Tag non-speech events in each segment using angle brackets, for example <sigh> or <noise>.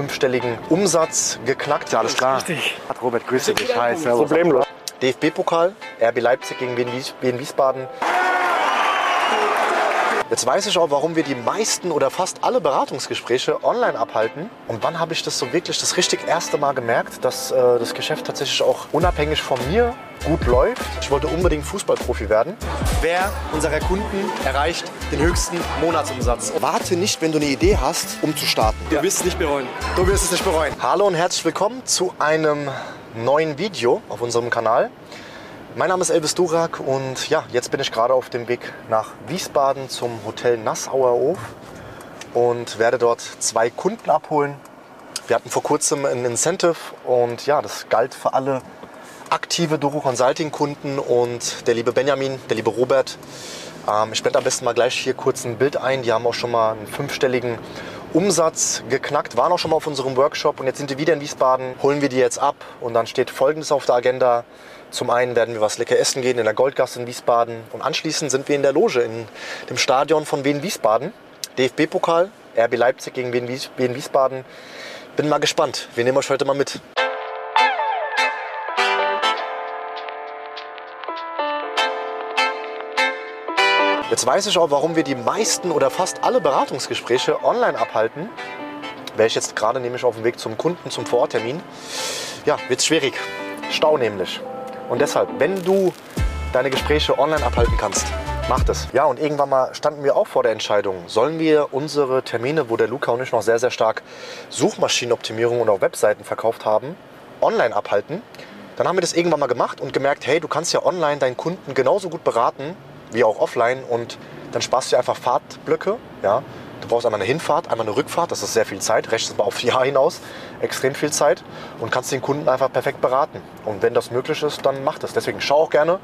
fünfstelligen Umsatz geknackt. Ja, alles klar. Richtig. Hat Robert, grüße dich. Hi, servus. Problemlos. DFB-Pokal, RB Leipzig gegen Wien Wies- Wien Wiesbaden. Jetzt weiß ich auch, warum wir die meisten oder fast alle Beratungsgespräche online abhalten. Und wann habe ich das so wirklich das richtig erste Mal gemerkt, dass äh, das Geschäft tatsächlich auch unabhängig von mir gut läuft. Ich wollte unbedingt Fußballprofi werden. Wer unserer Kunden erreicht den höchsten Monatsumsatz? Warte nicht, wenn du eine Idee hast, um zu starten. Du wirst es nicht bereuen. Du wirst es nicht bereuen. Hallo und herzlich willkommen zu einem neuen Video auf unserem Kanal. Mein Name ist Elvis Durak und ja, jetzt bin ich gerade auf dem Weg nach Wiesbaden zum Hotel Nassauer Hof und werde dort zwei Kunden abholen. Wir hatten vor kurzem ein Incentive und ja, das galt für alle aktive Doro Consulting Kunden und der liebe Benjamin, der liebe Robert. Ähm, ich blende am besten mal gleich hier kurz ein Bild ein. Die haben auch schon mal einen fünfstelligen Umsatz geknackt, waren auch schon mal auf unserem Workshop und jetzt sind die wieder in Wiesbaden, holen wir die jetzt ab und dann steht Folgendes auf der Agenda. Zum einen werden wir was lecker essen gehen in der Goldgasse in Wiesbaden und anschließend sind wir in der Loge in dem Stadion von Wien Wiesbaden. DFB-Pokal, RB Leipzig gegen Wien Wiesbaden. Bin mal gespannt. Wir nehmen euch heute mal mit. Jetzt weiß ich auch, warum wir die meisten oder fast alle Beratungsgespräche online abhalten. Wäre ich jetzt gerade nämlich auf dem Weg zum Kunden, zum Vororttermin. Ja, wird schwierig. Stau nämlich. Und deshalb, wenn du deine Gespräche online abhalten kannst, mach das. Ja, und irgendwann mal standen wir auch vor der Entscheidung, sollen wir unsere Termine, wo der Luca und ich noch sehr, sehr stark Suchmaschinenoptimierung und auch Webseiten verkauft haben, online abhalten. Dann haben wir das irgendwann mal gemacht und gemerkt, hey, du kannst ja online deinen Kunden genauso gut beraten wie auch offline und dann sparst du einfach Fahrtblöcke. Ja. Du brauchst einmal eine Hinfahrt, einmal eine Rückfahrt, das ist sehr viel Zeit, rechnet mal auf <laughs> Jahr hinaus, extrem viel Zeit und kannst den Kunden einfach perfekt beraten. Und wenn das möglich ist, dann mach das. Deswegen schau auch gerne,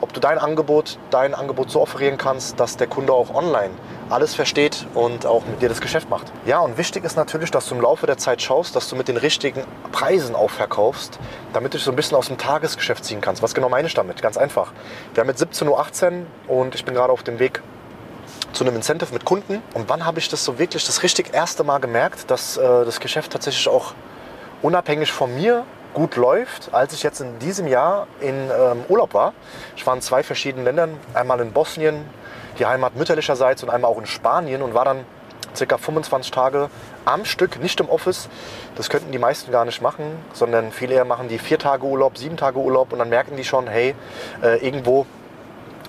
ob du dein Angebot, dein Angebot so offerieren kannst, dass der Kunde auch online alles versteht und auch mit dir das Geschäft macht. Ja, und wichtig ist natürlich, dass du im Laufe der Zeit schaust, dass du mit den richtigen Preisen auch verkaufst, damit du dich so ein bisschen aus dem Tagesgeschäft ziehen kannst. Was genau meine ich damit? Ganz einfach. Wir haben jetzt 17.18 Uhr und ich bin gerade auf dem Weg zu einem Incentive mit Kunden. Und wann habe ich das so wirklich das richtig erste Mal gemerkt, dass äh, das Geschäft tatsächlich auch unabhängig von mir gut läuft, als ich jetzt in diesem Jahr in ähm, Urlaub war. Ich war in zwei verschiedenen Ländern, einmal in Bosnien, die Heimat mütterlicherseits und einmal auch in Spanien und war dann circa 25 Tage am Stück, nicht im Office. Das könnten die meisten gar nicht machen, sondern viele eher machen die vier Tage Urlaub, sieben Tage Urlaub und dann merken die schon, hey, äh, irgendwo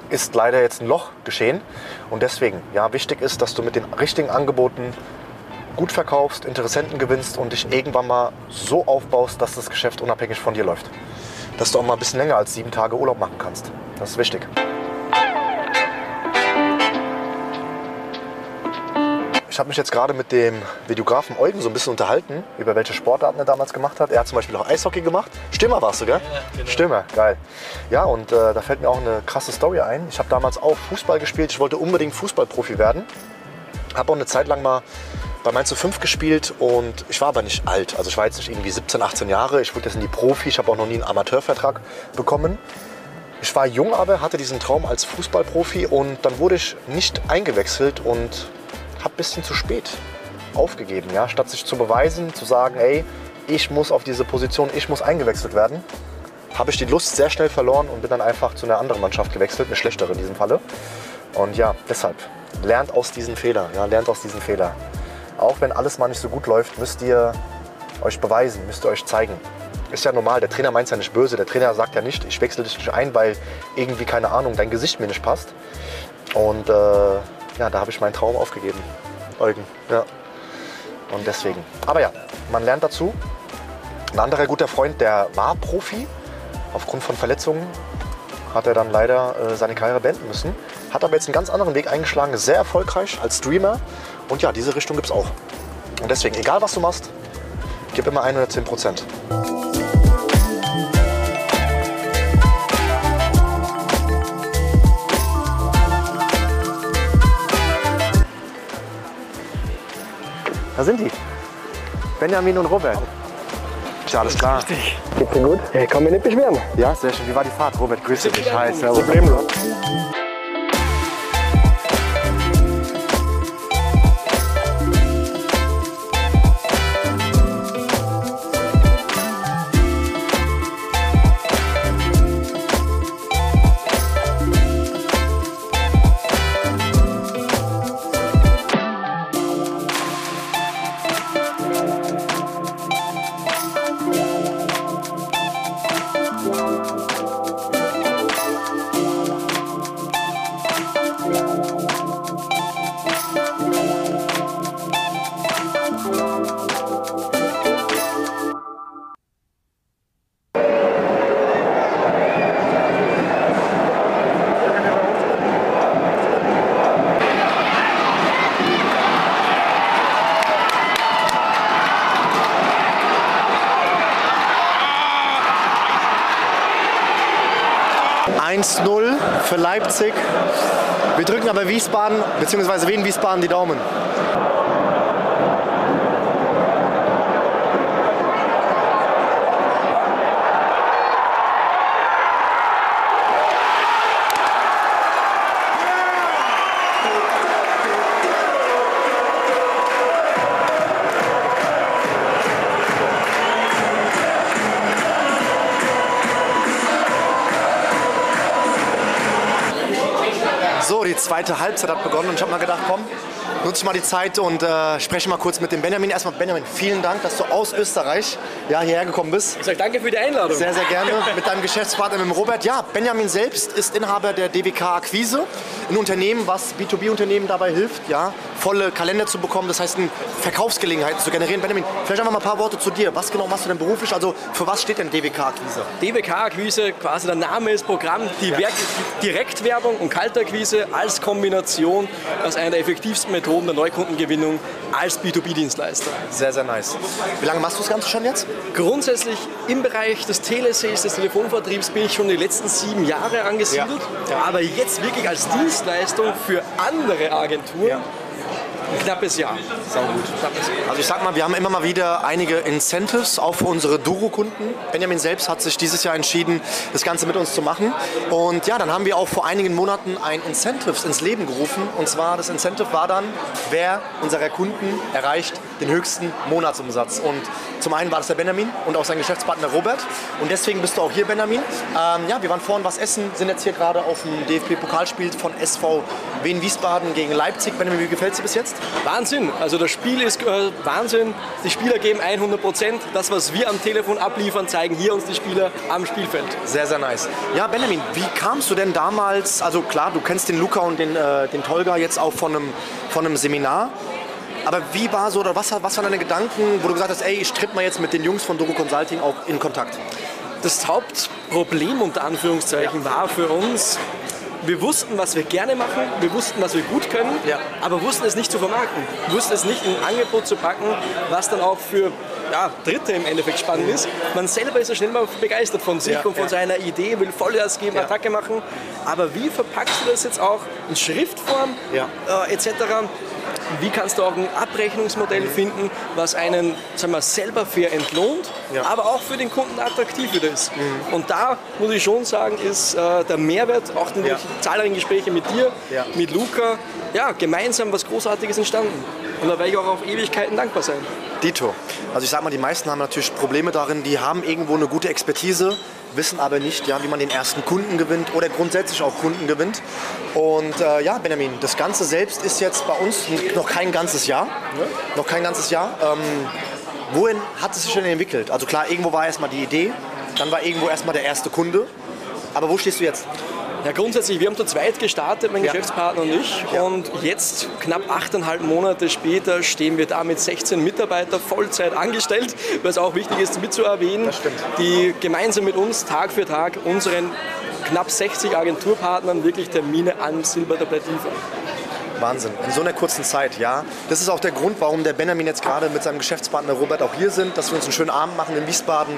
ist leider jetzt ein Loch geschehen. Und deswegen, ja, wichtig ist, dass du mit den richtigen Angeboten gut verkaufst, Interessenten gewinnst und dich irgendwann mal so aufbaust, dass das Geschäft unabhängig von dir läuft. Dass du auch mal ein bisschen länger als sieben Tage Urlaub machen kannst. Das ist wichtig. Ich habe mich jetzt gerade mit dem Videografen Eugen so ein bisschen unterhalten, über welche Sportarten er damals gemacht hat. Er hat zum Beispiel auch Eishockey gemacht. Stürmer warst du, gell? Ja, genau. Stürmer, geil. Ja, und äh, da fällt mir auch eine krasse Story ein. Ich habe damals auch Fußball gespielt. Ich wollte unbedingt Fußballprofi werden. Habe auch eine Zeit lang mal bei Mainz 05 gespielt und ich war aber nicht alt. Also ich war jetzt nicht irgendwie 17, 18 Jahre. Ich wollte jetzt in die Profi. Ich habe auch noch nie einen Amateurvertrag bekommen. Ich war jung, aber hatte diesen Traum als Fußballprofi und dann wurde ich nicht eingewechselt und habe ein bisschen zu spät aufgegeben. Ja? Statt sich zu beweisen, zu sagen, ey, ich muss auf diese Position, ich muss eingewechselt werden, habe ich die Lust sehr schnell verloren und bin dann einfach zu einer anderen Mannschaft gewechselt, eine schlechtere in diesem Falle. Und ja, deshalb, lernt aus diesen Fehlern, ja, lernt aus diesen Fehlern. Auch wenn alles mal nicht so gut läuft, müsst ihr euch beweisen, müsst ihr euch zeigen. Ist ja normal, der Trainer meint ja nicht böse. Der Trainer sagt ja nicht, ich wechsle dich nicht ein, weil irgendwie, keine Ahnung, dein Gesicht mir nicht passt. Und äh, ja, da habe ich meinen Traum aufgegeben. Eugen, ja. Und deswegen. Aber ja, man lernt dazu. Ein anderer guter Freund, der war Profi. Aufgrund von Verletzungen hat er dann leider äh, seine Karriere beenden müssen. Hat aber jetzt einen ganz anderen Weg eingeschlagen, sehr erfolgreich als Streamer. Und ja, diese Richtung gibt es auch. Und deswegen, egal was du machst, gib immer 110 Prozent. Da sind die. Benjamin und Robert. Ja, alles klar. Richtig. Geht's dir gut? Ich kann mich nicht beschweren. Ja, sehr schön. Wie war die Fahrt? Robert, grüße dich. Hi, servus. Problemlos. 1-0 für Leipzig. Wir drücken aber Wiesbaden, beziehungsweise Wien Wiesbaden die Daumen. Die zweite Halbzeit hat begonnen und ich habe mal gedacht, komm, nutze ich mal die Zeit und äh, spreche mal kurz mit dem Benjamin. Erstmal, Benjamin, vielen Dank, dass du aus Österreich ja, hierher gekommen bist. Ich sage danke für die Einladung. Sehr, sehr gerne. Mit deinem Geschäftspartner, mit dem Robert. Ja, Benjamin selbst ist Inhaber der DWK Akquise. Ein Unternehmen, was B2B-Unternehmen dabei hilft, ja, volle Kalender zu bekommen. Das heißt, Verkaufsgelegenheiten zu generieren. Benjamin, vielleicht einfach mal ein paar Worte zu dir. Was genau machst du denn beruflich? Also, für was steht denn DWK Akquise? DWK-Akquise, quasi der Name ist Programm, die Werk Direktwerbung und Kaltakquise als Kombination als eine der effektivsten Methoden der Neukundengewinnung als B2B-Dienstleister. Sehr, sehr nice. Wie lange machst du das Ganze schon jetzt? Grundsätzlich im Bereich des Telesales, des Telefonvertriebs bin ich schon die letzten sieben Jahre angesiedelt, Ja. Ja. aber jetzt wirklich als Dienstleistung für andere Agenturen Ja. Knappes Jahr. Sau gut. Also ich sag mal, wir haben immer mal wieder einige Incentives, auch für unsere Duro-Kunden. Benjamin selbst hat sich dieses Jahr entschieden, das Ganze mit uns zu machen. Und ja, dann haben wir auch vor einigen Monaten ein Incentives ins Leben gerufen. Und zwar, das Incentive war dann, wer unserer Kunden erreicht den höchsten Monatsumsatz. Und zum einen war das der Benjamin und auch sein Geschäftspartner Robert. Und deswegen bist du auch hier, Benjamin. Ähm, ja, wir waren vorhin was essen, sind jetzt hier gerade auf dem DFB-Pokalspiel von SV Wien Wiesbaden gegen Leipzig. Benjamin, wie gefällt es dir bis jetzt? Wahnsinn. Also das Spiel ist äh, Wahnsinn. Die Spieler geben 100 Prozent. Das, was wir am Telefon abliefern, zeigen hier uns die Spieler am Spielfeld. Sehr, sehr nice. Ja, Benjamin, wie kamst du denn damals, also klar, du kennst den Luca und den, äh, den Tolga jetzt auch von einem, von einem Seminar. Aber wie war so, oder was, was waren deine Gedanken, wo du gesagt hast, ey, ich tritt mal jetzt mit den Jungs von Doro Consulting auch in Kontakt? Das Hauptproblem unter Anführungszeichen war für uns, wir wussten, was wir gerne machen, wir wussten, was wir gut können, Ja. aber wussten es nicht zu vermarkten. Wussten es nicht in ein Angebot zu packen, was dann auch für ja, Dritte im Endeffekt spannend ist. Man selber ist ja schnell mal begeistert von sich Ja, und von ja. seiner Idee, will Vollgas geben. Attacke machen. Aber wie verpackst du das jetzt auch in Schriftform äh, etc.? Wie kannst du auch ein Abrechnungsmodell finden, was einen sagen wir, selber fair entlohnt, Ja. aber auch für den Kunden attraktiv wieder ist? Und da muss ich schon sagen, ist äh, der Mehrwert, auch durch Ja. zahlreichen Gespräche mit dir, Ja. mit Luca, ja, gemeinsam was Großartiges entstanden. Und da werde ich auch auf Ewigkeiten dankbar sein. Dito. Also ich sag mal, die meisten haben natürlich Probleme darin, die haben irgendwo eine gute Expertise, wissen aber nicht, ja, wie man den ersten Kunden gewinnt oder grundsätzlich auch Kunden gewinnt. Und äh, ja, Benjamin, das Ganze selbst ist jetzt bei uns noch kein ganzes Jahr. Noch kein ganzes Jahr. Ähm, wohin hat es sich denn entwickelt? Also klar, irgendwo war erstmal die Idee, dann war irgendwo erstmal der erste Kunde. Aber wo stehst du jetzt? Ja, grundsätzlich, wir haben zu zweit gestartet, mein Ja. Geschäftspartner und ich. Ja. Und jetzt, knapp achteinhalb Monate später, stehen wir da mit 16 Mitarbeitern Vollzeit angestellt, was auch wichtig ist mitzuerwähnen, die gemeinsam mit uns Tag für Tag unseren knapp 60 Agenturpartnern wirklich Termine am Silbertablett liefern. Wahnsinn. In so einer kurzen Zeit, ja. Das ist auch der Grund, warum der Benjamin jetzt gerade mit seinem Geschäftspartner Robert auch hier sind, dass wir uns einen schönen Abend machen in Wiesbaden.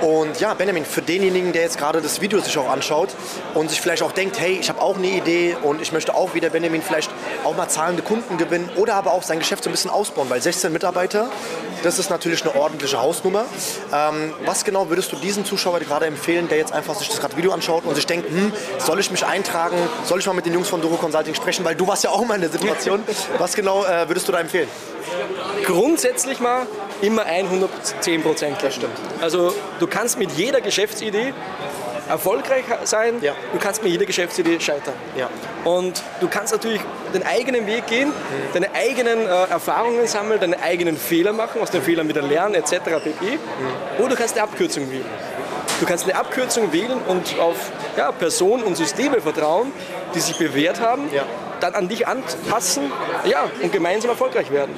Und ja, Benjamin, für denjenigen, der jetzt gerade das Video sich auch anschaut und sich vielleicht auch denkt, hey, ich habe auch eine Idee und ich möchte auch wie der Benjamin vielleicht auch mal zahlende Kunden gewinnen oder aber auch sein Geschäft so ein bisschen ausbauen, weil 16 Mitarbeiter, das ist natürlich eine ordentliche Hausnummer. Ähm, was genau würdest du diesem Zuschauer gerade empfehlen, der jetzt einfach sich das gerade Video anschaut und sich denkt, hm, soll ich mich eintragen, soll ich mal mit den Jungs von Doro Consulting sprechen, weil du warst ja auch mal in der Situation. <laughs> Was genau äh, würdest du da empfehlen? Grundsätzlich mal immer 110 Prozent. Das stimmt. Also du kannst mit jeder Geschäftsidee erfolgreich sein, Ja. du kannst mit jeder Geschäftsidee scheitern. Ja. Und du kannst natürlich den eigenen Weg gehen, deine eigenen äh, Erfahrungen sammeln, deine eigenen Fehler machen, aus den Fehlern wieder lernen etc. pp. Oder du kannst eine Abkürzung wählen. Du kannst eine Abkürzung wählen und auf ja, Personen und Systeme vertrauen, die sich bewährt haben, Ja. dann an dich anpassen ja, und gemeinsam erfolgreich werden.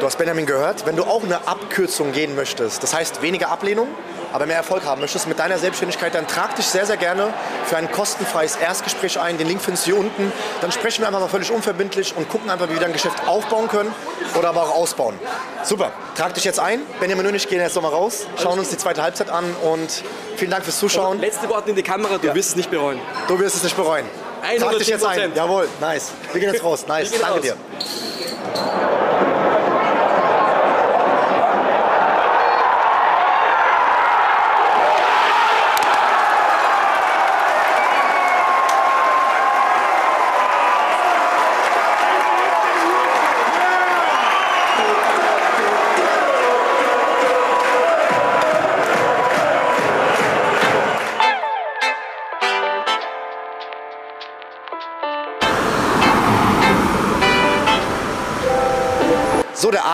Du hast Benjamin gehört, wenn du auch eine Abkürzung gehen möchtest, das heißt weniger Ablehnung, aber mehr Erfolg haben möchtest mit deiner Selbstständigkeit, dann trag dich sehr, sehr gerne für ein kostenfreies Erstgespräch ein. Den Link findest du hier unten. Dann sprechen wir einfach mal völlig unverbindlich und gucken einfach, wie wir dein Geschäft aufbauen können oder aber auch ausbauen. Super, trag dich jetzt ein. Benjamin und ich gehen jetzt nochmal raus, schauen uns die zweite Halbzeit an und vielen Dank fürs Zuschauen. Letzte Worte in die Kamera, du wirst es nicht bereuen. Du wirst es nicht bereuen. Trag dich jetzt ein. 110%. Jawohl, nice. Wir gehen jetzt raus. Nice, danke raus. dir.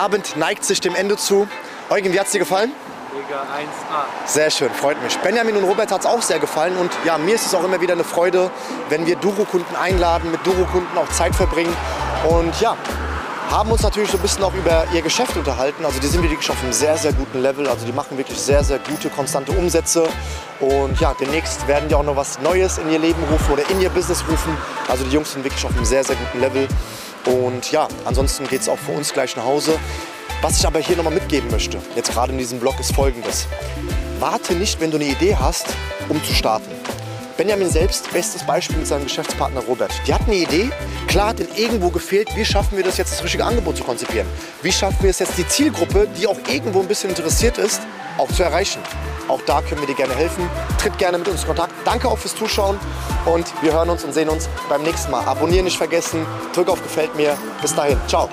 Abend neigt sich dem Ende zu. Eugen, wie hat's dir gefallen? Liga 1A. Sehr schön, freut mich. Benjamin und Robert hat es auch sehr gefallen und ja, mir ist es auch immer wieder eine Freude, wenn wir Duro-Kunden einladen, mit Duro-Kunden auch Zeit verbringen und ja, haben uns natürlich so ein bisschen auch über ihr Geschäft unterhalten. Also die sind wirklich auf einem sehr, sehr guten Level. Also die machen wirklich sehr, sehr gute, konstante Umsätze. Und ja, demnächst werden die auch noch was Neues in ihr Leben rufen oder in ihr Business rufen. Also die Jungs sind wirklich auf einem sehr, sehr guten Level. Und ja, ansonsten geht es auch für uns gleich nach Hause. Was ich aber hier nochmal mitgeben möchte, jetzt gerade in diesem Blog, ist folgendes. Warte nicht, wenn du eine Idee hast, um zu starten. Benjamin selbst, bestes Beispiel mit seinem Geschäftspartner Robert. Die hatten eine Idee, klar hat ihnen irgendwo gefehlt, wie schaffen wir das jetzt, das richtige Angebot zu konzipieren? Wie schaffen wir es jetzt, die Zielgruppe, die auch irgendwo ein bisschen interessiert ist, auch zu erreichen? Auch da können wir dir gerne helfen. Tritt gerne mit uns in Kontakt. Danke auch fürs Zuschauen und wir hören uns und sehen uns beim nächsten Mal. Abonnieren nicht vergessen, drück auf Gefällt mir. Bis dahin, ciao.